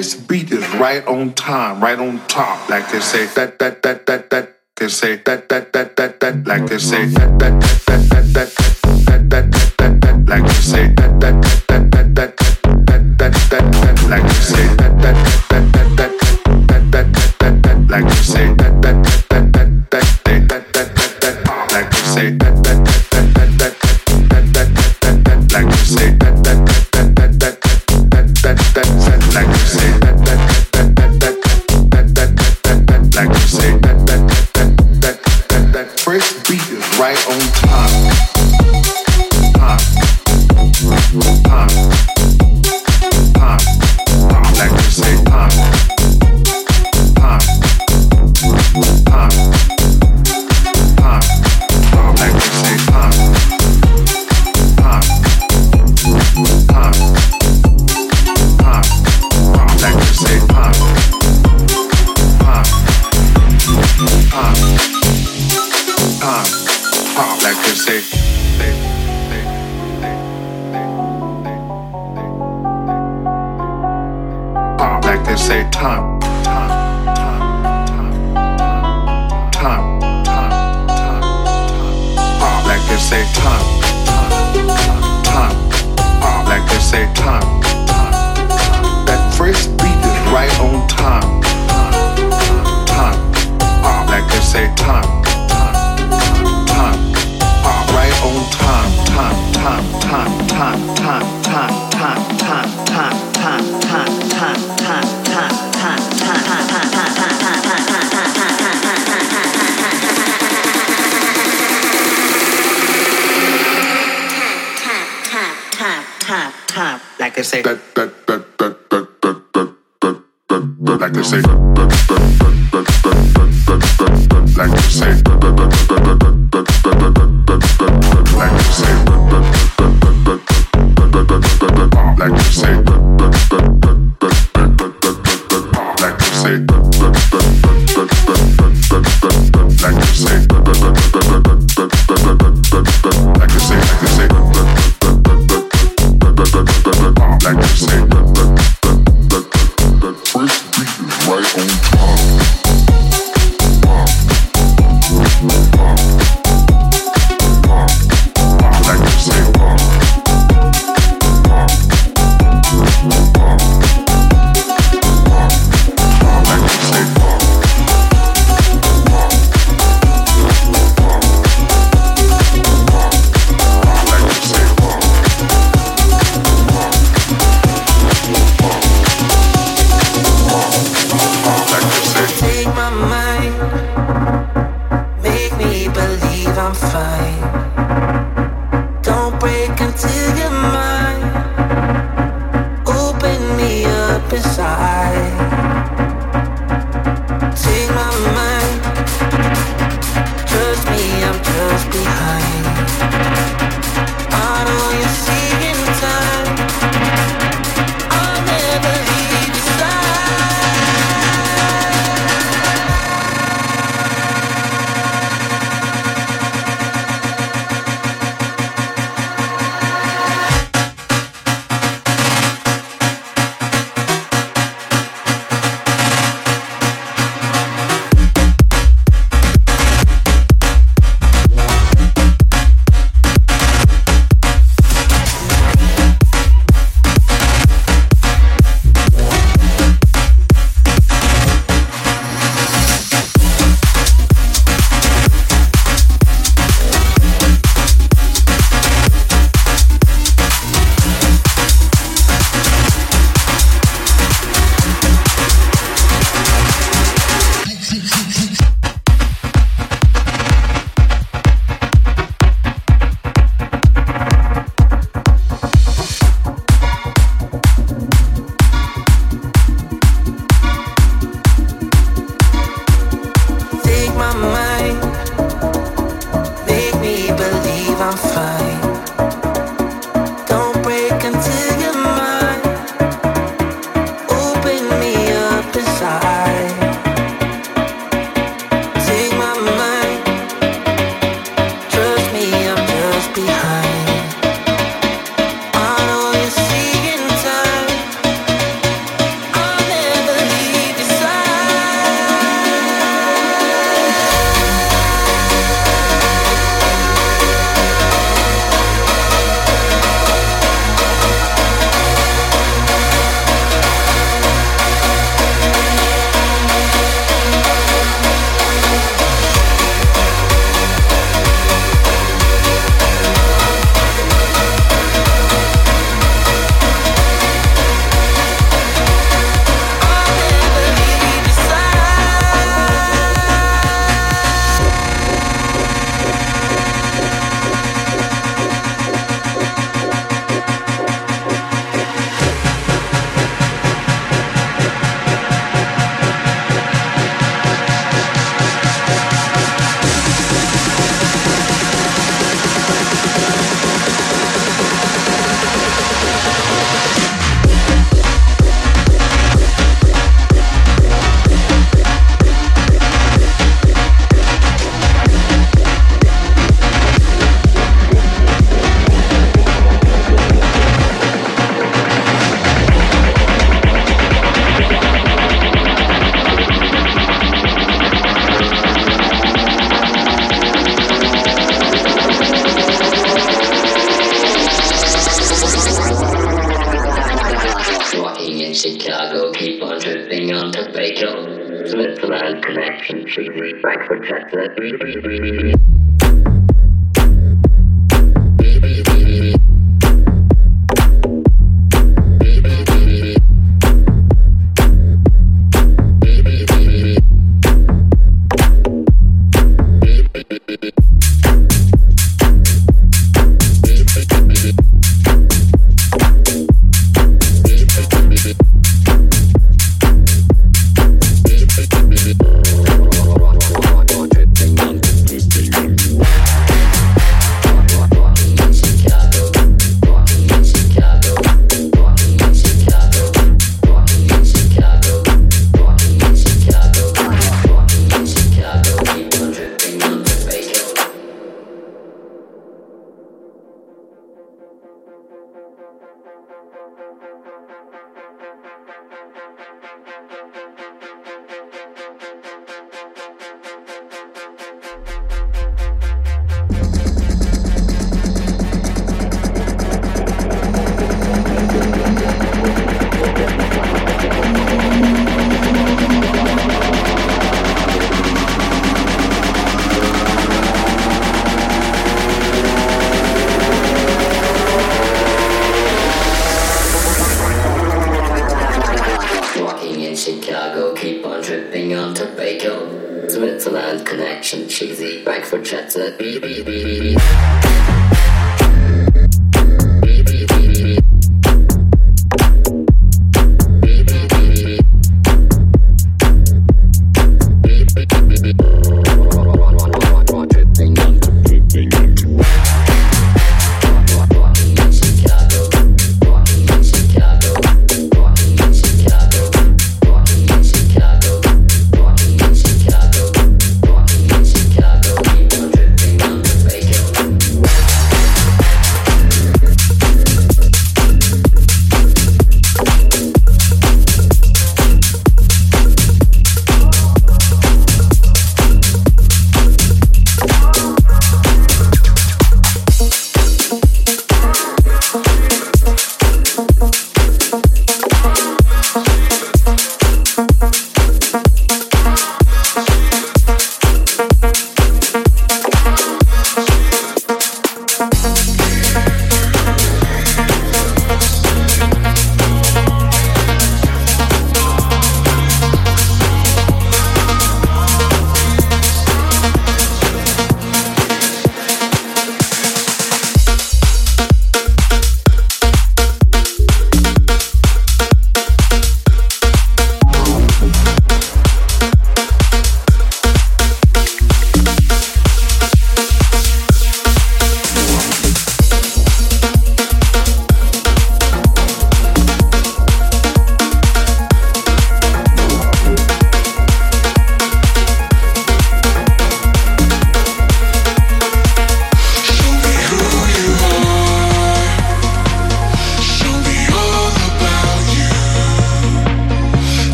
this beat is right on time, right on top. Like they say that that that that that. They say that that that that that. Like they say that that that that that that that that that that. Like they say that that that that that that that that that. Like they say that that that that that that that that that. Like they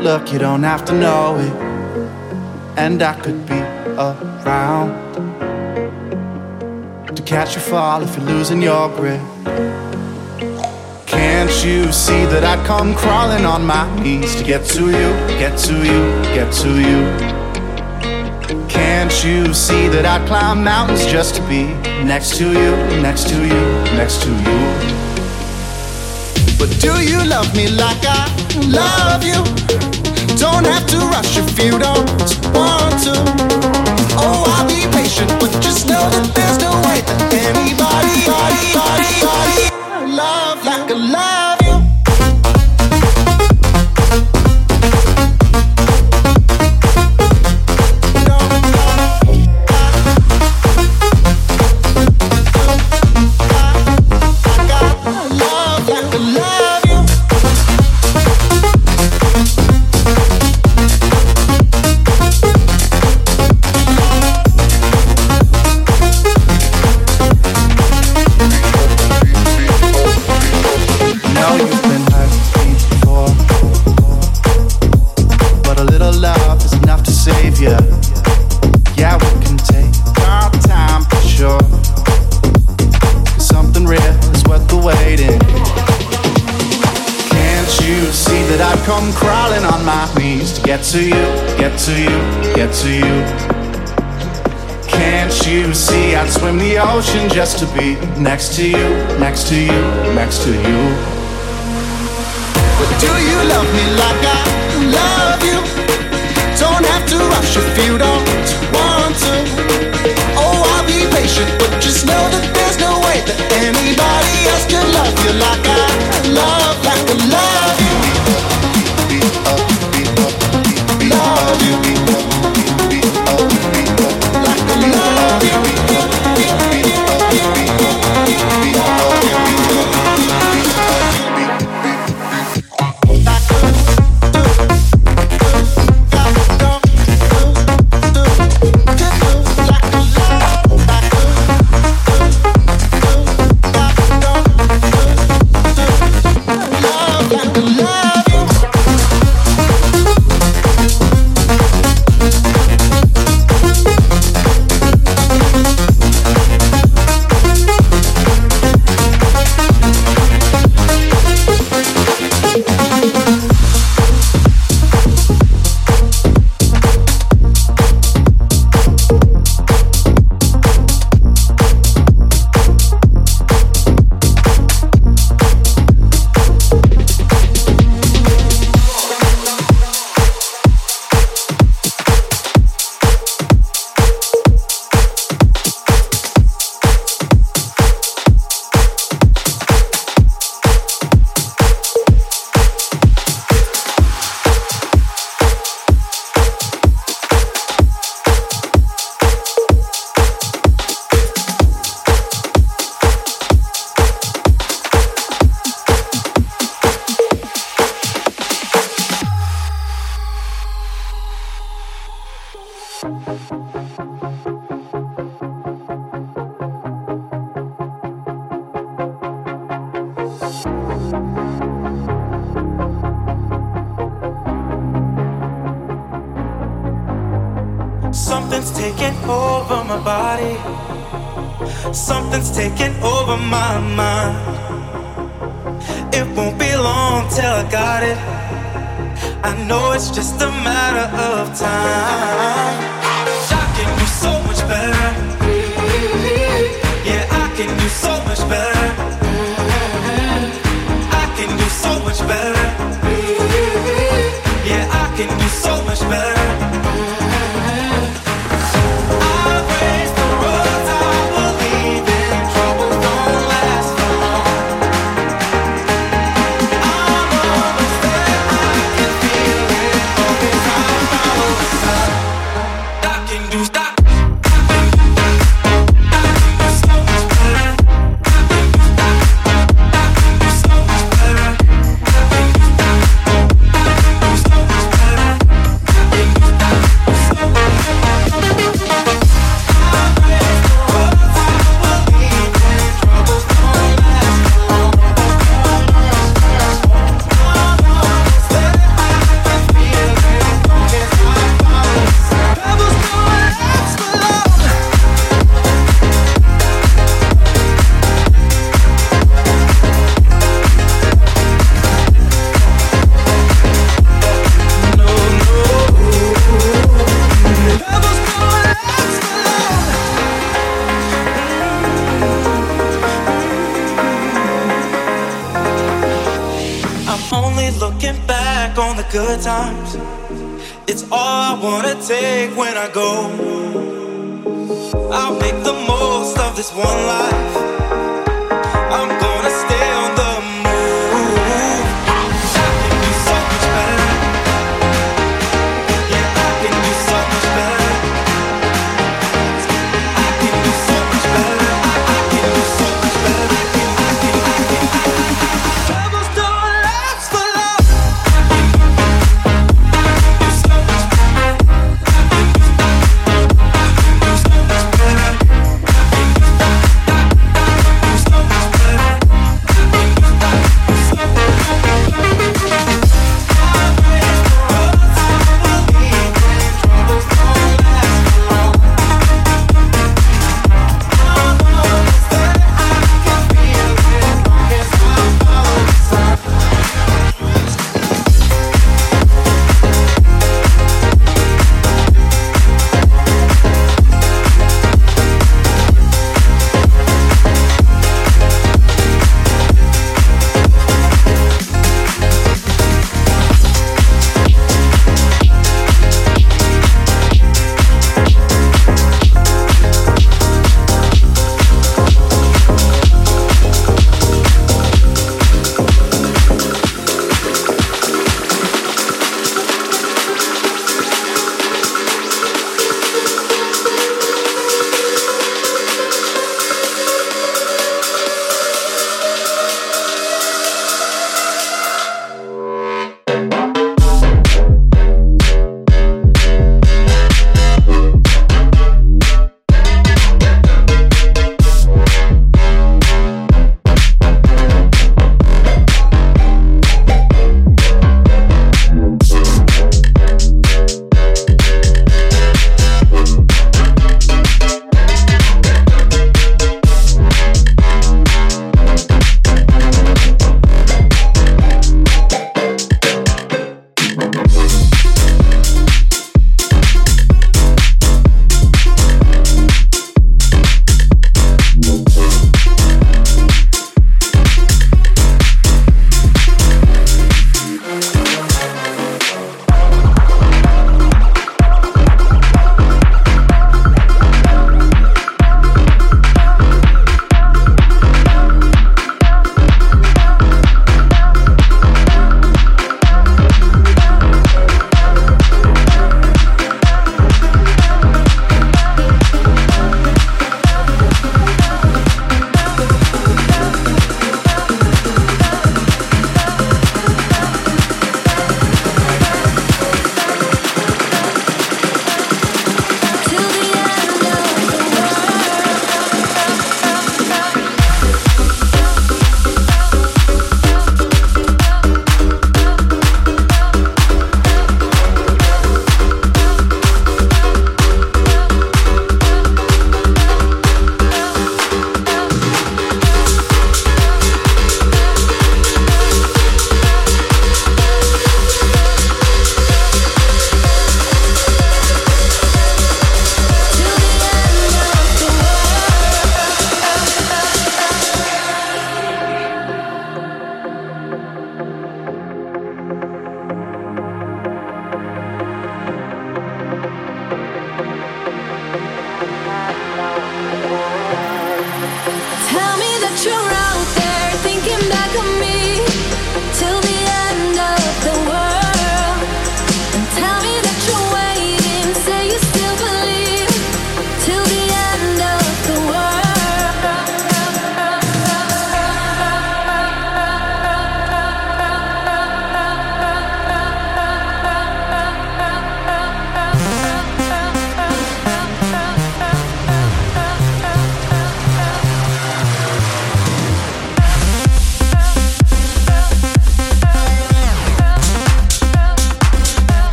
look, you don't have to know it. And I could be around to catch you fall if you're losing your grip. Can't you see that I'd come crawling on my knees to get to you, get to you, get to you? Can't you see that I'd climb mountains just to be next to you, next to you, next to you? But do you love me like I love you? Don't have to rush if you don't want to. Oh, I'll be patient, but just know that there's no way that anybody, body, body, body, to you, get to you, get to you. Can't you see I'd swim the ocean just to be next to you, next to you, next to you? But do you love me like I love you? Don't have to rush if you don't want to. Oh, I'll be patient, but just know that there's no way that anybody else can love you like I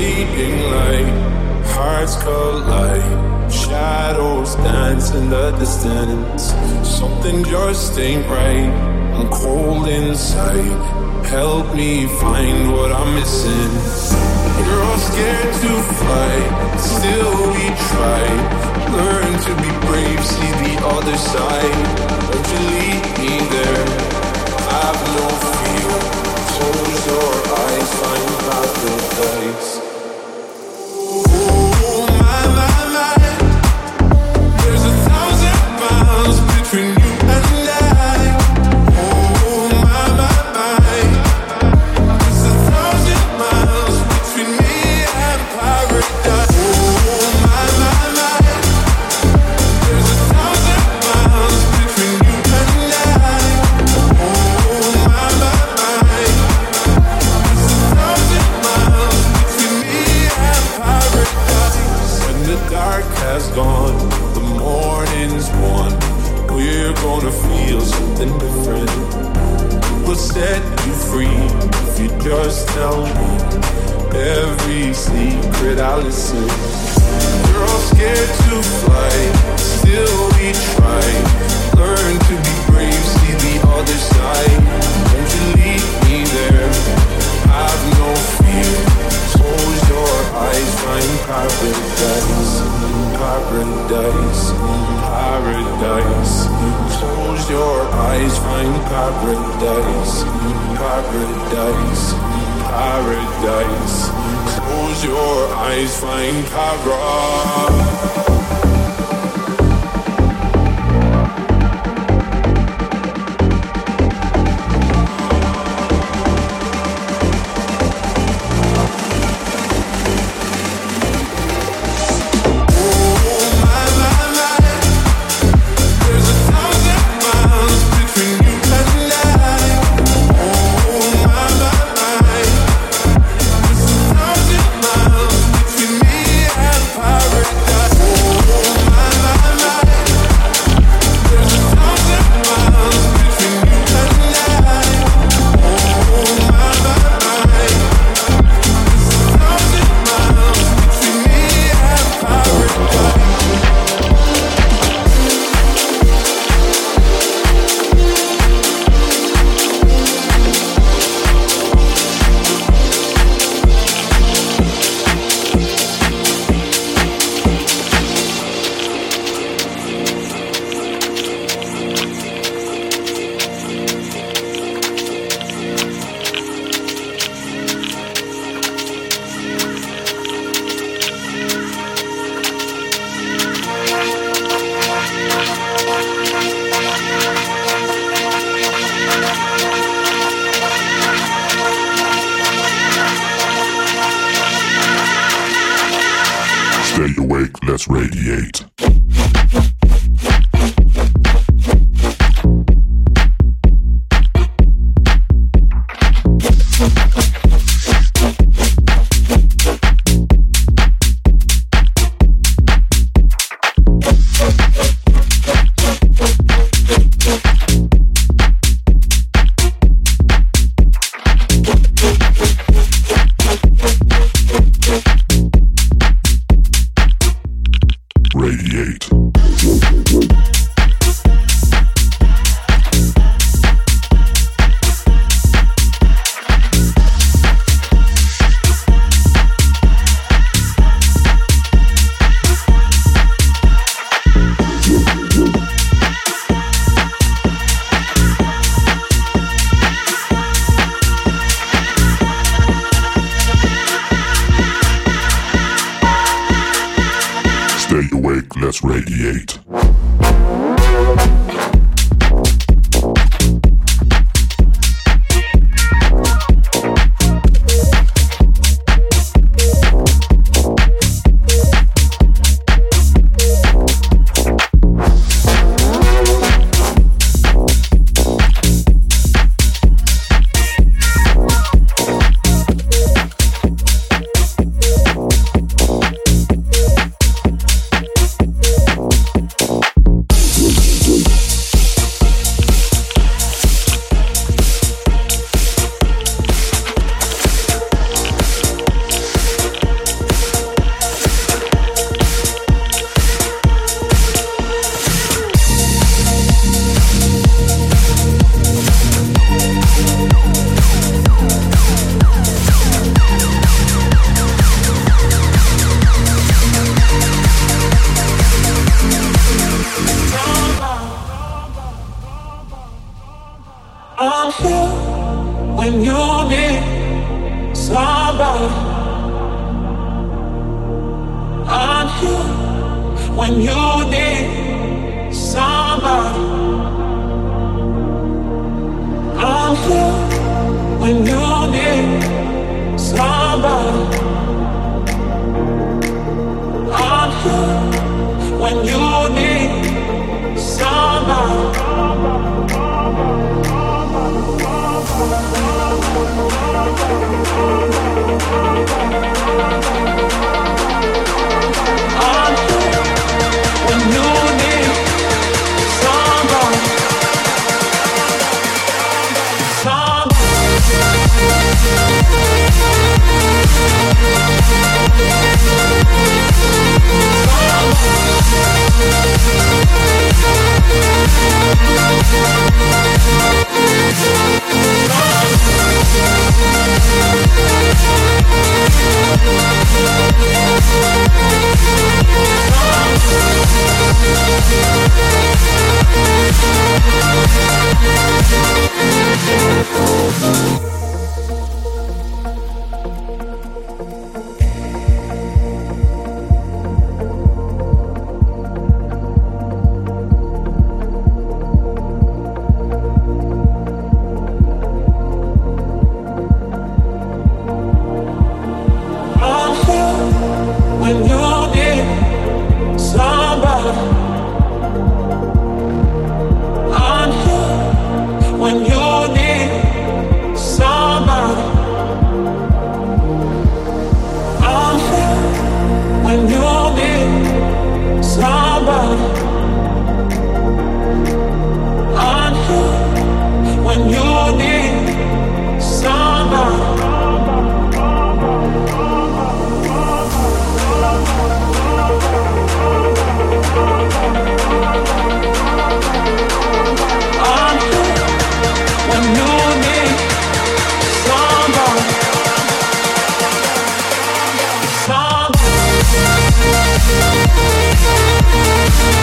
fading light. Hearts collide, shadows dance in the distance. Something just ain't right. I'm cold inside. Help me find what I'm missing. We're all scared to fly, still we try. Learn to be brave, see the other side. Don't you lead me there. I've no fear. Close your eyes, find paradise. Set you free if you just tell me every secret I listen. We're all scared to fly, still we try. Learn to be brave, see the other side. Won't you lead me there? I have no fear. Eyes, find paradise, paradise, paradise. Close your eyes, find paradise, paradise, paradise. Close your eyes, find paradise.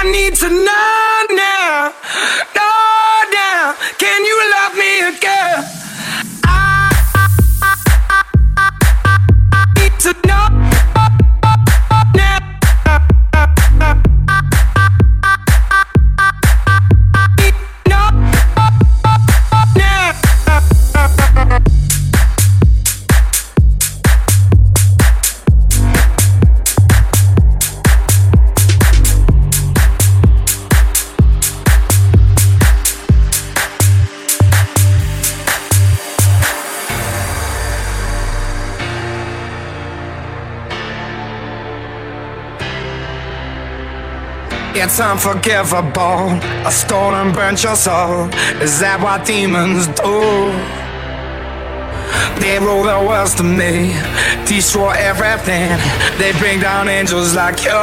I need to know It's unforgivable. A stone and burnt your soul. Is that what demons do? They rule the world to me, destroy everything. They bring down angels like you.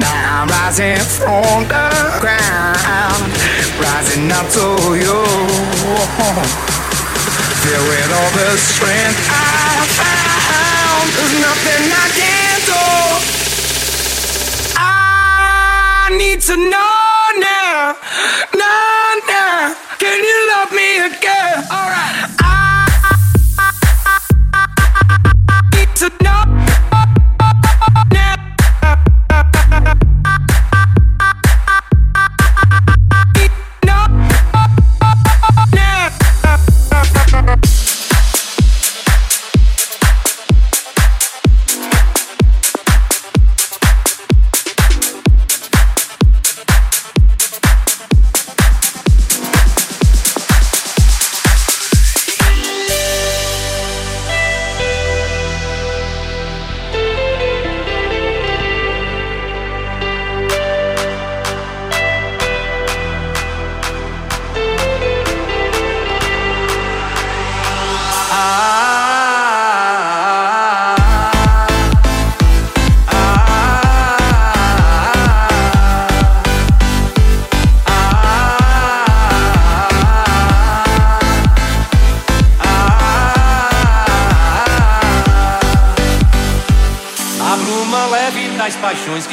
Now I'm rising from the ground, rising up to you. Filled with all the strength I found, there's nothing need to know now, now, now. Can you love me again? Alright. I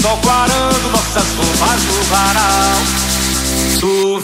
sol clarando nossas roupas no varal. Tu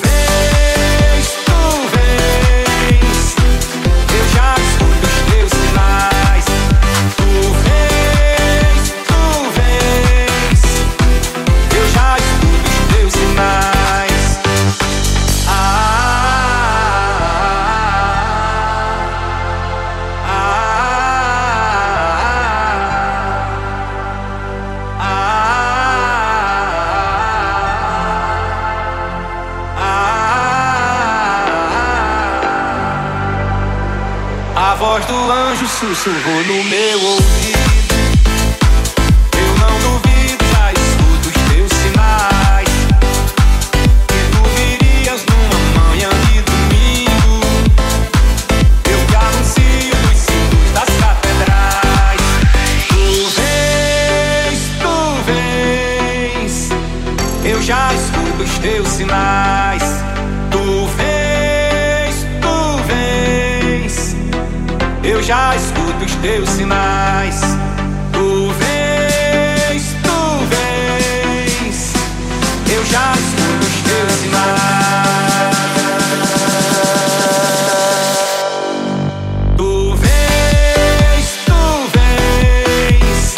sussurrou no meu ouvido. Eu não duvido, já escuto os teus sinais. Que tu virias numa manhã de domingo. Eu te anuncio nos sinos das catedrais. Tu vens, tu vens. Eu já escuto os teus sinais. Tu vens, teus sinais. Tu vês, tu vês, eu já escuto os teus sinais. Tu vês, tu vês,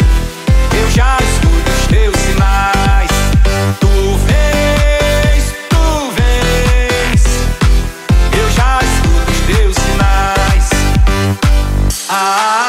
eu já escuto os teus sinais. Tu vês, tu vês, eu já escuto os teus sinais. Ah.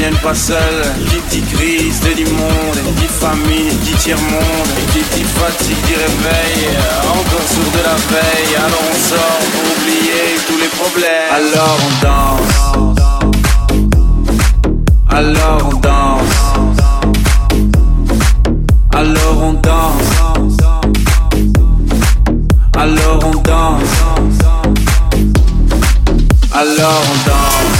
Viennent pas seuls, qui dit crise, te dit monde, famille dit tiers-monde qui dit fatigue dit réveil Encore sourd de la veille. Alors on sort pour oublier tous les problèmes. Alors on danse. Alors on danse. Alors on danse. Alors on danse. Alors on danse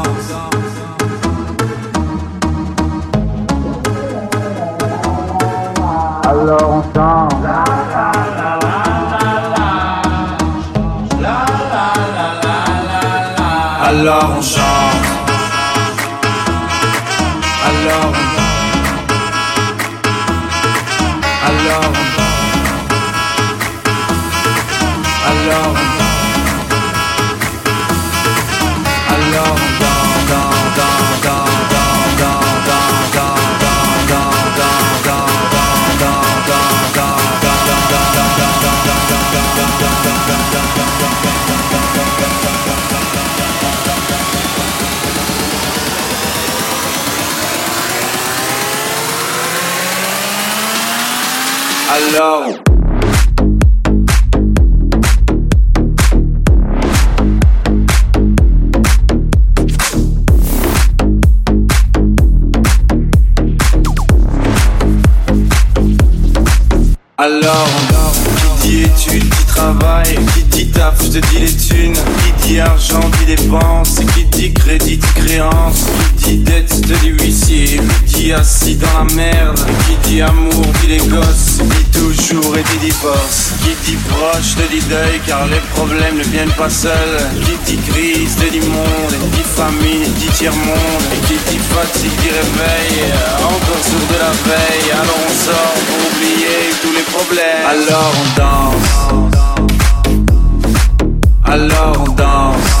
Alors on Alors. Alors, qui dit études, dit travail, qui dit taf, te dit les thunes, qui dit argent, dit dépenses, qui dit crédit, dit créance, qui dit dette, te dit huissier, qui dit assis dans la merde, qui dit amour, dit les gosses, dit toujours et dit divorce, qui dit proche, te dit deuil, car les problèmes ne viennent pas seuls, qui dit crise, te dit monde, dit famine, dit tiers-monde, et qui dit fatigue, dit réveil, encore sourd de la veille, alors on sort pour oublier tous les problèmes, alors on danse. Alors on danse